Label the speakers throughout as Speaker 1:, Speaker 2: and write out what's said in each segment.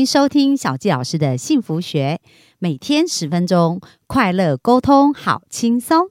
Speaker 1: 迎收听小纪老师的幸福学，每天十分钟，快乐沟通，好轻松。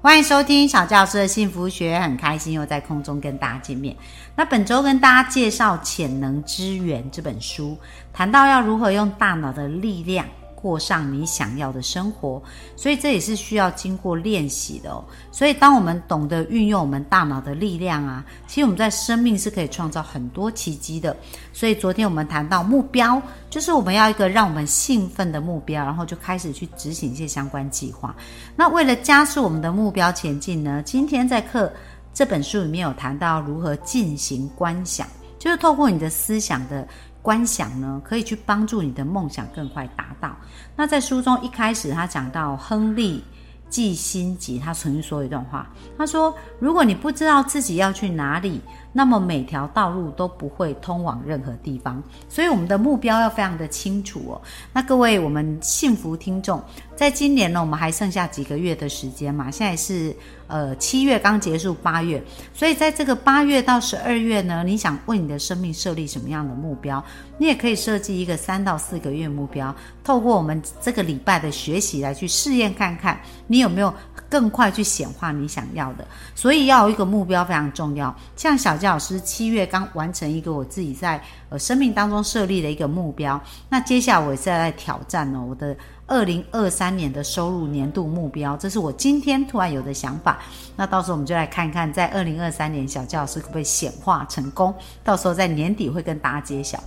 Speaker 1: 欢迎收听小教师的幸福学，很开心又在空中跟大家见面。那本周跟大家介绍《潜能之源》这本书，谈到要如何用大脑的力量。过上你想要的生活，所以这也是需要经过练习的哦。所以，当我们懂得运用我们大脑的力量啊，其实我们在生命是可以创造很多奇迹的。所以，昨天我们谈到目标，就是我们要一个让我们兴奋的目标，然后就开始去执行一些相关计划。那为了加速我们的目标前进呢，今天在课这本书里面有谈到如何进行观想，就是透过你的思想的。观想呢，可以去帮助你的梦想更快达到。那在书中一开始，他讲到亨利。季辛吉他曾经说一段话，他说：“如果你不知道自己要去哪里，那么每条道路都不会通往任何地方。所以我们的目标要非常的清楚哦。那各位我们幸福听众，在今年呢，我们还剩下几个月的时间嘛？现在是呃七月刚结束，八月，所以在这个八月到十二月呢，你想为你的生命设立什么样的目标？你也可以设计一个三到四个月目标，透过我们这个礼拜的学习来去试验看看。”你有没有更快去显化你想要的？所以要有一个目标非常重要。像小佳老师七月刚完成一个我自己在呃生命当中设立的一个目标，那接下来我也是在挑战呢我的二零二三年的收入年度目标，这是我今天突然有的想法。那到时候我们就来看看，在二零二三年小教师可不可以显化成功？到时候在年底会跟大家揭晓。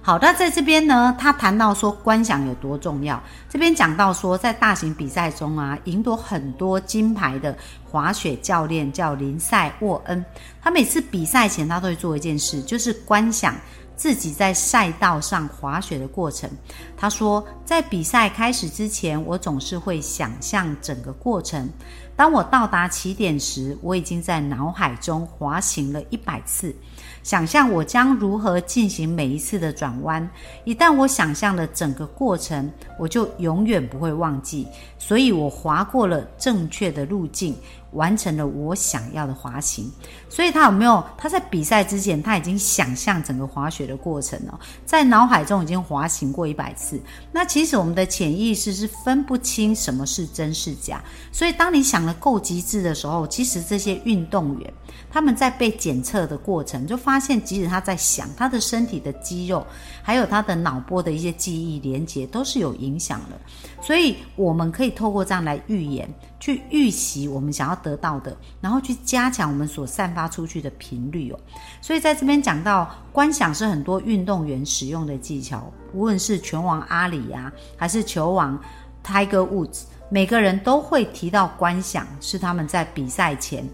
Speaker 1: 好，那在这边呢，他谈到说观想有多重要。这边讲到说，在大型比赛中啊，赢得很多金牌的滑雪教练叫林赛沃恩，他每次比赛前他都会做一件事，就是观想自己在赛道上滑雪的过程。他说，在比赛开始之前，我总是会想象整个过程。当我到达起点时，我已经在脑海中滑行了一百次。想象我将如何进行每一次的转弯。一旦我想象了整个过程，我就永远不会忘记。所以我滑过了正确的路径。完成了我想要的滑行，所以他有没有？他在比赛之前他已经想象整个滑雪的过程了，在脑海中已经滑行过一百次。那其实我们的潜意识是分不清什么是真是假，所以当你想的够极致的时候，其实这些运动员他们在被检测的过程，就发现即使他在想，他的身体的肌肉还有他的脑波的一些记忆连接都是有影响的。所以我们可以透过这样来预言。去预习我们想要得到的，然后去加强我们所散发出去的频率哦。所以在这边讲到观想是很多运动员使用的技巧，无论是拳王阿里呀，还是球王 Tiger Woods，每个人都会提到观想是他们在比赛前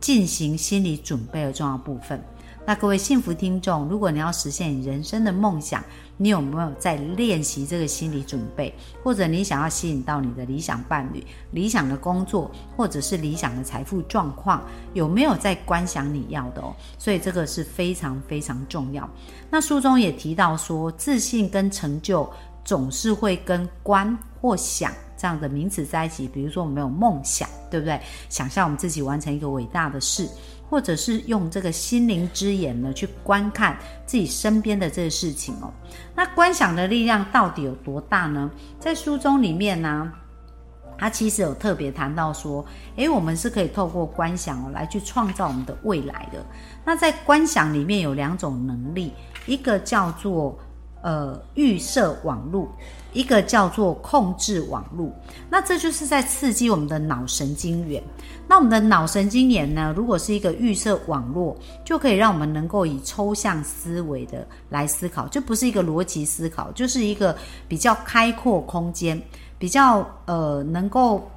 Speaker 1: 进行心理准备的重要部分。那各位幸福听众，如果你要实现你人生的梦想，你有没有在练习这个心理准备？或者你想要吸引到你的理想伴侣、理想的工作，或者是理想的财富状况，有没有在观想你要的哦？所以这个是非常非常重要。那书中也提到说，自信跟成就总是会跟观或想这样的名词在一起。比如说，我们有梦想，对不对？想象我们自己完成一个伟大的事。或者是用这个心灵之眼呢，去观看自己身边的这个事情哦。那观想的力量到底有多大呢？在书中里面呢，他其实有特别谈到说，诶，我们是可以透过观想哦，来去创造我们的未来的。那在观想里面有两种能力，一个叫做。呃，预设网络，一个叫做控制网络，那这就是在刺激我们的脑神经元。那我们的脑神经元呢，如果是一个预设网络，就可以让我们能够以抽象思维的来思考，就不是一个逻辑思考，就是一个比较开阔空间，比较呃能够。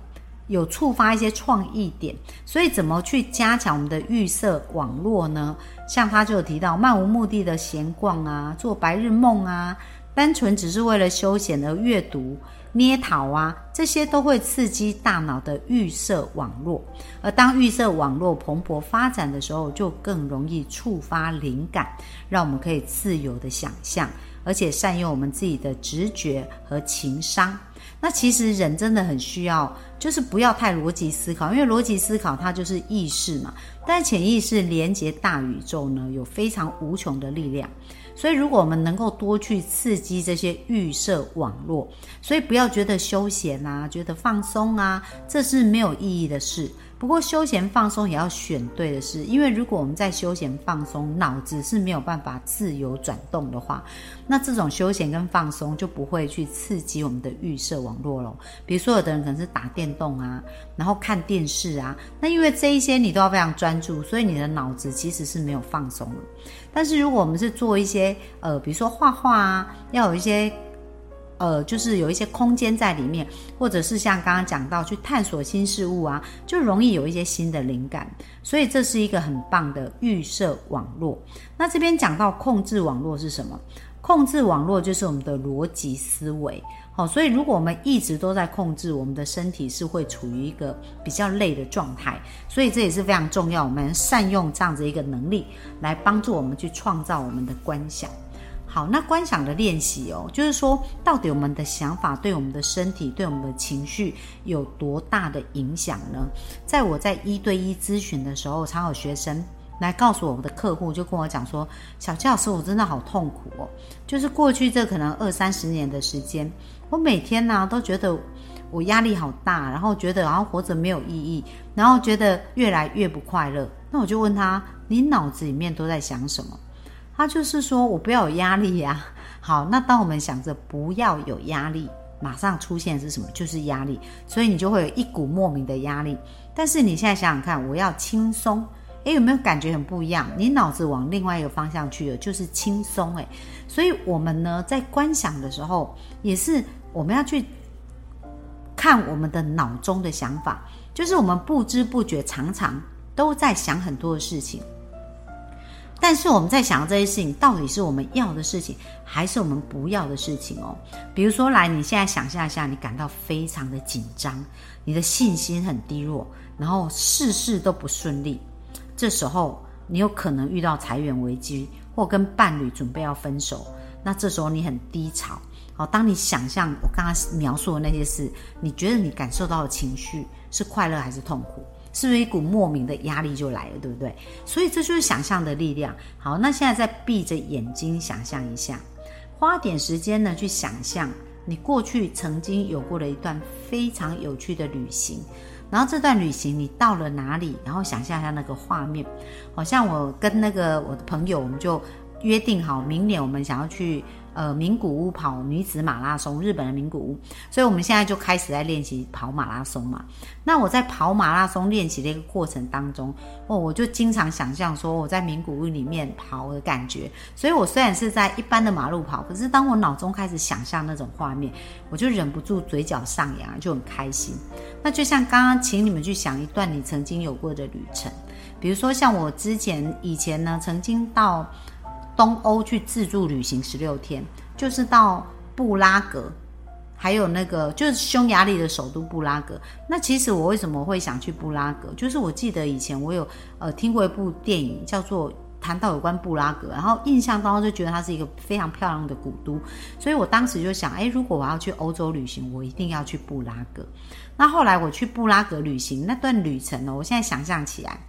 Speaker 1: 有触发一些创意点，所以怎么去加强我们的预设网络呢？像他就有提到漫无目的的闲逛啊，做白日梦啊，单纯只是为了休闲而阅读、捏陶啊，这些都会刺激大脑的预设网络。而当预设网络蓬勃发展的时候，就更容易触发灵感，让我们可以自由的想象。而且善用我们自己的直觉和情商。那其实人真的很需要，就是不要太逻辑思考，因为逻辑思考它就是意识嘛。但潜意识连接大宇宙呢，有非常无穷的力量。所以，如果我们能够多去刺激这些预设网络，所以不要觉得休闲啊，觉得放松啊，这是没有意义的事。不过，休闲放松也要选对的事，因为如果我们在休闲放松，脑子是没有办法自由转动的话，那这种休闲跟放松就不会去刺激我们的预设网络了。比如说，有的人可能是打电动啊，然后看电视啊，那因为这一些你都要非常专注，所以你的脑子其实是没有放松的。但是如果我们是做一些呃，比如说画画啊，要有一些。呃，就是有一些空间在里面，或者是像刚刚讲到去探索新事物啊，就容易有一些新的灵感。所以这是一个很棒的预设网络。那这边讲到控制网络是什么？控制网络就是我们的逻辑思维。好，所以如果我们一直都在控制，我们的身体是会处于一个比较累的状态。所以这也是非常重要，我们善用这样子一个能力来帮助我们去创造我们的观想。好，那观想的练习哦，就是说，到底我们的想法对我们的身体、对我们的情绪有多大的影响呢？在我在一对一咨询的时候，常有学生来告诉我们的客户，就跟我讲说：“小教师，我真的好痛苦哦，就是过去这可能二三十年的时间，我每天呢都觉得我压力好大，然后觉得好像活着没有意义，然后觉得越来越不快乐。那我就问他：你脑子里面都在想什么？”他就是说我不要有压力呀。好，那当我们想着不要有压力，马上出现是什么？就是压力，所以你就会有一股莫名的压力。但是你现在想想看，我要轻松，诶，有没有感觉很不一样？你脑子往另外一个方向去了，就是轻松，诶。所以我们呢，在观想的时候，也是我们要去看我们的脑中的想法，就是我们不知不觉常常都在想很多的事情。但是我们在想这些事情，到底是我们要的事情，还是我们不要的事情哦？比如说，来，你现在想象一下，你感到非常的紧张，你的信心很低落，然后事事都不顺利，这时候你有可能遇到裁员危机，或跟伴侣准备要分手，那这时候你很低潮。好，当你想象我刚刚描述的那些事，你觉得你感受到的情绪是快乐还是痛苦？是不是一股莫名的压力就来了，对不对？所以这就是想象的力量。好，那现在再闭着眼睛想象一下，花点时间呢去想象你过去曾经有过的一段非常有趣的旅行，然后这段旅行你到了哪里？然后想象一下那个画面，好像我跟那个我的朋友，我们就约定好，明年我们想要去。呃，名古屋跑女子马拉松，日本的名古屋，所以我们现在就开始在练习跑马拉松嘛。那我在跑马拉松练习的一个过程当中，哦，我就经常想象说我在名古屋里面跑的感觉。所以我虽然是在一般的马路跑，可是当我脑中开始想象那种画面，我就忍不住嘴角上扬，就很开心。那就像刚刚请你们去想一段你曾经有过的旅程，比如说像我之前以前呢，曾经到。东欧去自助旅行十六天，就是到布拉格，还有那个就是匈牙利的首都布拉格。那其实我为什么会想去布拉格？就是我记得以前我有呃听过一部电影，叫做谈到有关布拉格，然后印象当中就觉得它是一个非常漂亮的古都，所以我当时就想，哎，如果我要去欧洲旅行，我一定要去布拉格。那后来我去布拉格旅行那段旅程呢，我现在想象起来。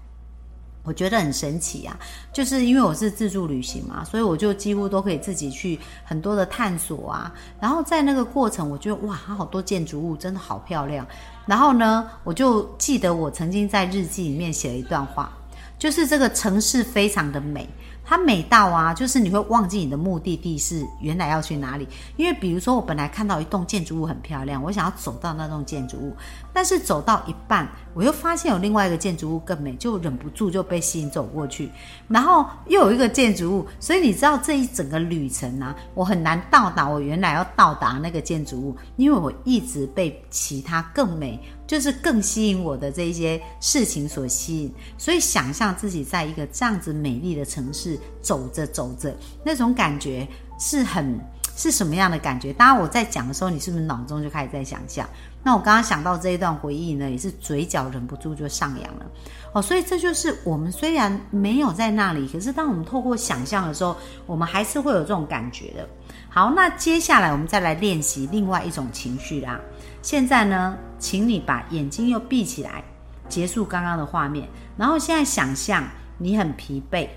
Speaker 1: 我觉得很神奇啊，就是因为我是自助旅行嘛，所以我就几乎都可以自己去很多的探索啊。然后在那个过程，我觉得哇，好多建筑物真的好漂亮。然后呢，我就记得我曾经在日记里面写了一段话，就是这个城市非常的美。它美到啊，就是你会忘记你的目的地是原来要去哪里。因为比如说，我本来看到一栋建筑物很漂亮，我想要走到那栋建筑物，但是走到一半，我又发现有另外一个建筑物更美，就忍不住就被吸引走过去。然后又有一个建筑物，所以你知道这一整个旅程呢，我很难到达我原来要到达那个建筑物，因为我一直被其他更美。就是更吸引我的这些事情所吸引，所以想象自己在一个这样子美丽的城市走着走着，那种感觉是很是什么样的感觉？当然我在讲的时候，你是不是脑中就开始在想象？那我刚刚想到这一段回忆呢，也是嘴角忍不住就上扬了。哦，所以这就是我们虽然没有在那里，可是当我们透过想象的时候，我们还是会有这种感觉的。好，那接下来我们再来练习另外一种情绪啦。现在呢，请你把眼睛又闭起来，结束刚刚的画面，然后现在想象你很疲惫，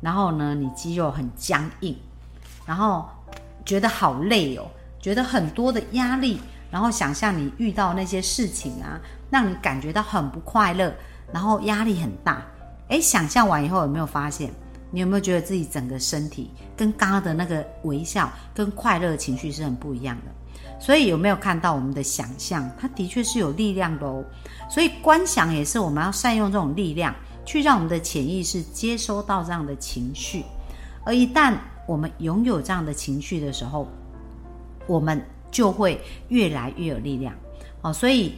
Speaker 1: 然后呢，你肌肉很僵硬，然后觉得好累哦，觉得很多的压力，然后想象你遇到那些事情啊，让你感觉到很不快乐，然后压力很大。诶，想象完以后有没有发现？你有没有觉得自己整个身体跟刚刚的那个微笑跟快乐情绪是很不一样的？所以有没有看到我们的想象？它的确是有力量的哦。所以观想也是我们要善用这种力量，去让我们的潜意识接收到这样的情绪。而一旦我们拥有这样的情绪的时候，我们就会越来越有力量哦。所以。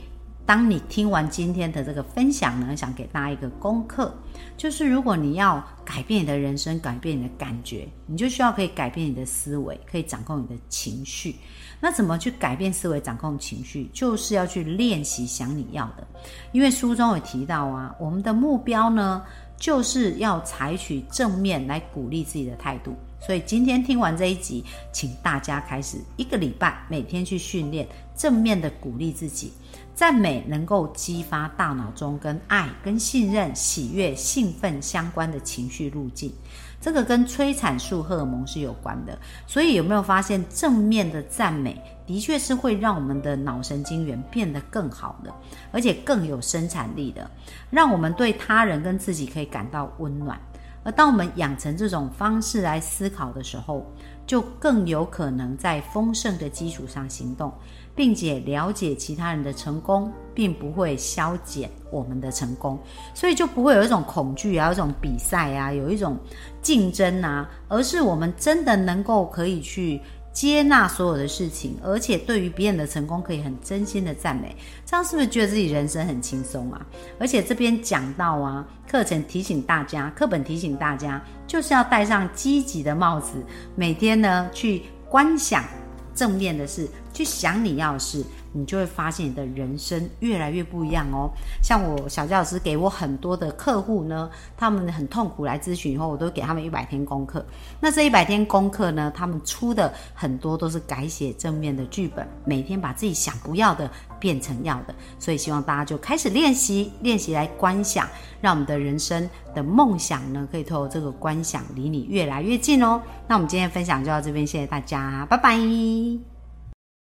Speaker 1: 当你听完今天的这个分享呢，想给大家一个功课，就是如果你要改变你的人生，改变你的感觉，你就需要可以改变你的思维，可以掌控你的情绪。那怎么去改变思维、掌控情绪？就是要去练习想你要的。因为书中有提到啊，我们的目标呢，就是要采取正面来鼓励自己的态度。所以今天听完这一集，请大家开始一个礼拜每天去训练正面的鼓励自己。赞美能够激发大脑中跟爱、跟信任、喜悦、兴奋相关的情绪路径，这个跟催产素荷尔蒙是有关的。所以有没有发现正面的赞美的确是会让我们的脑神经元变得更好的，而且更有生产力的，让我们对他人跟自己可以感到温暖。而当我们养成这种方式来思考的时候，就更有可能在丰盛的基础上行动，并且了解其他人的成功，并不会消减我们的成功，所以就不会有一种恐惧啊，有一种比赛啊，有一种竞争啊，而是我们真的能够可以去。接纳所有的事情，而且对于别人的成功可以很真心的赞美，这样是不是觉得自己人生很轻松啊？而且这边讲到啊，课程提醒大家，课本提醒大家，就是要戴上积极的帽子，每天呢去观想正面的事，去想你要的事。你就会发现你的人生越来越不一样哦。像我小教老师给我很多的客户呢，他们很痛苦来咨询以后，我都给他们一百天功课。那这一百天功课呢，他们出的很多都是改写正面的剧本，每天把自己想不要的变成要的。所以希望大家就开始练习，练习来观想，让我们的人生的梦想呢，可以透过这个观想离你越来越近哦。那我们今天分享就到这边，谢谢大家，拜拜。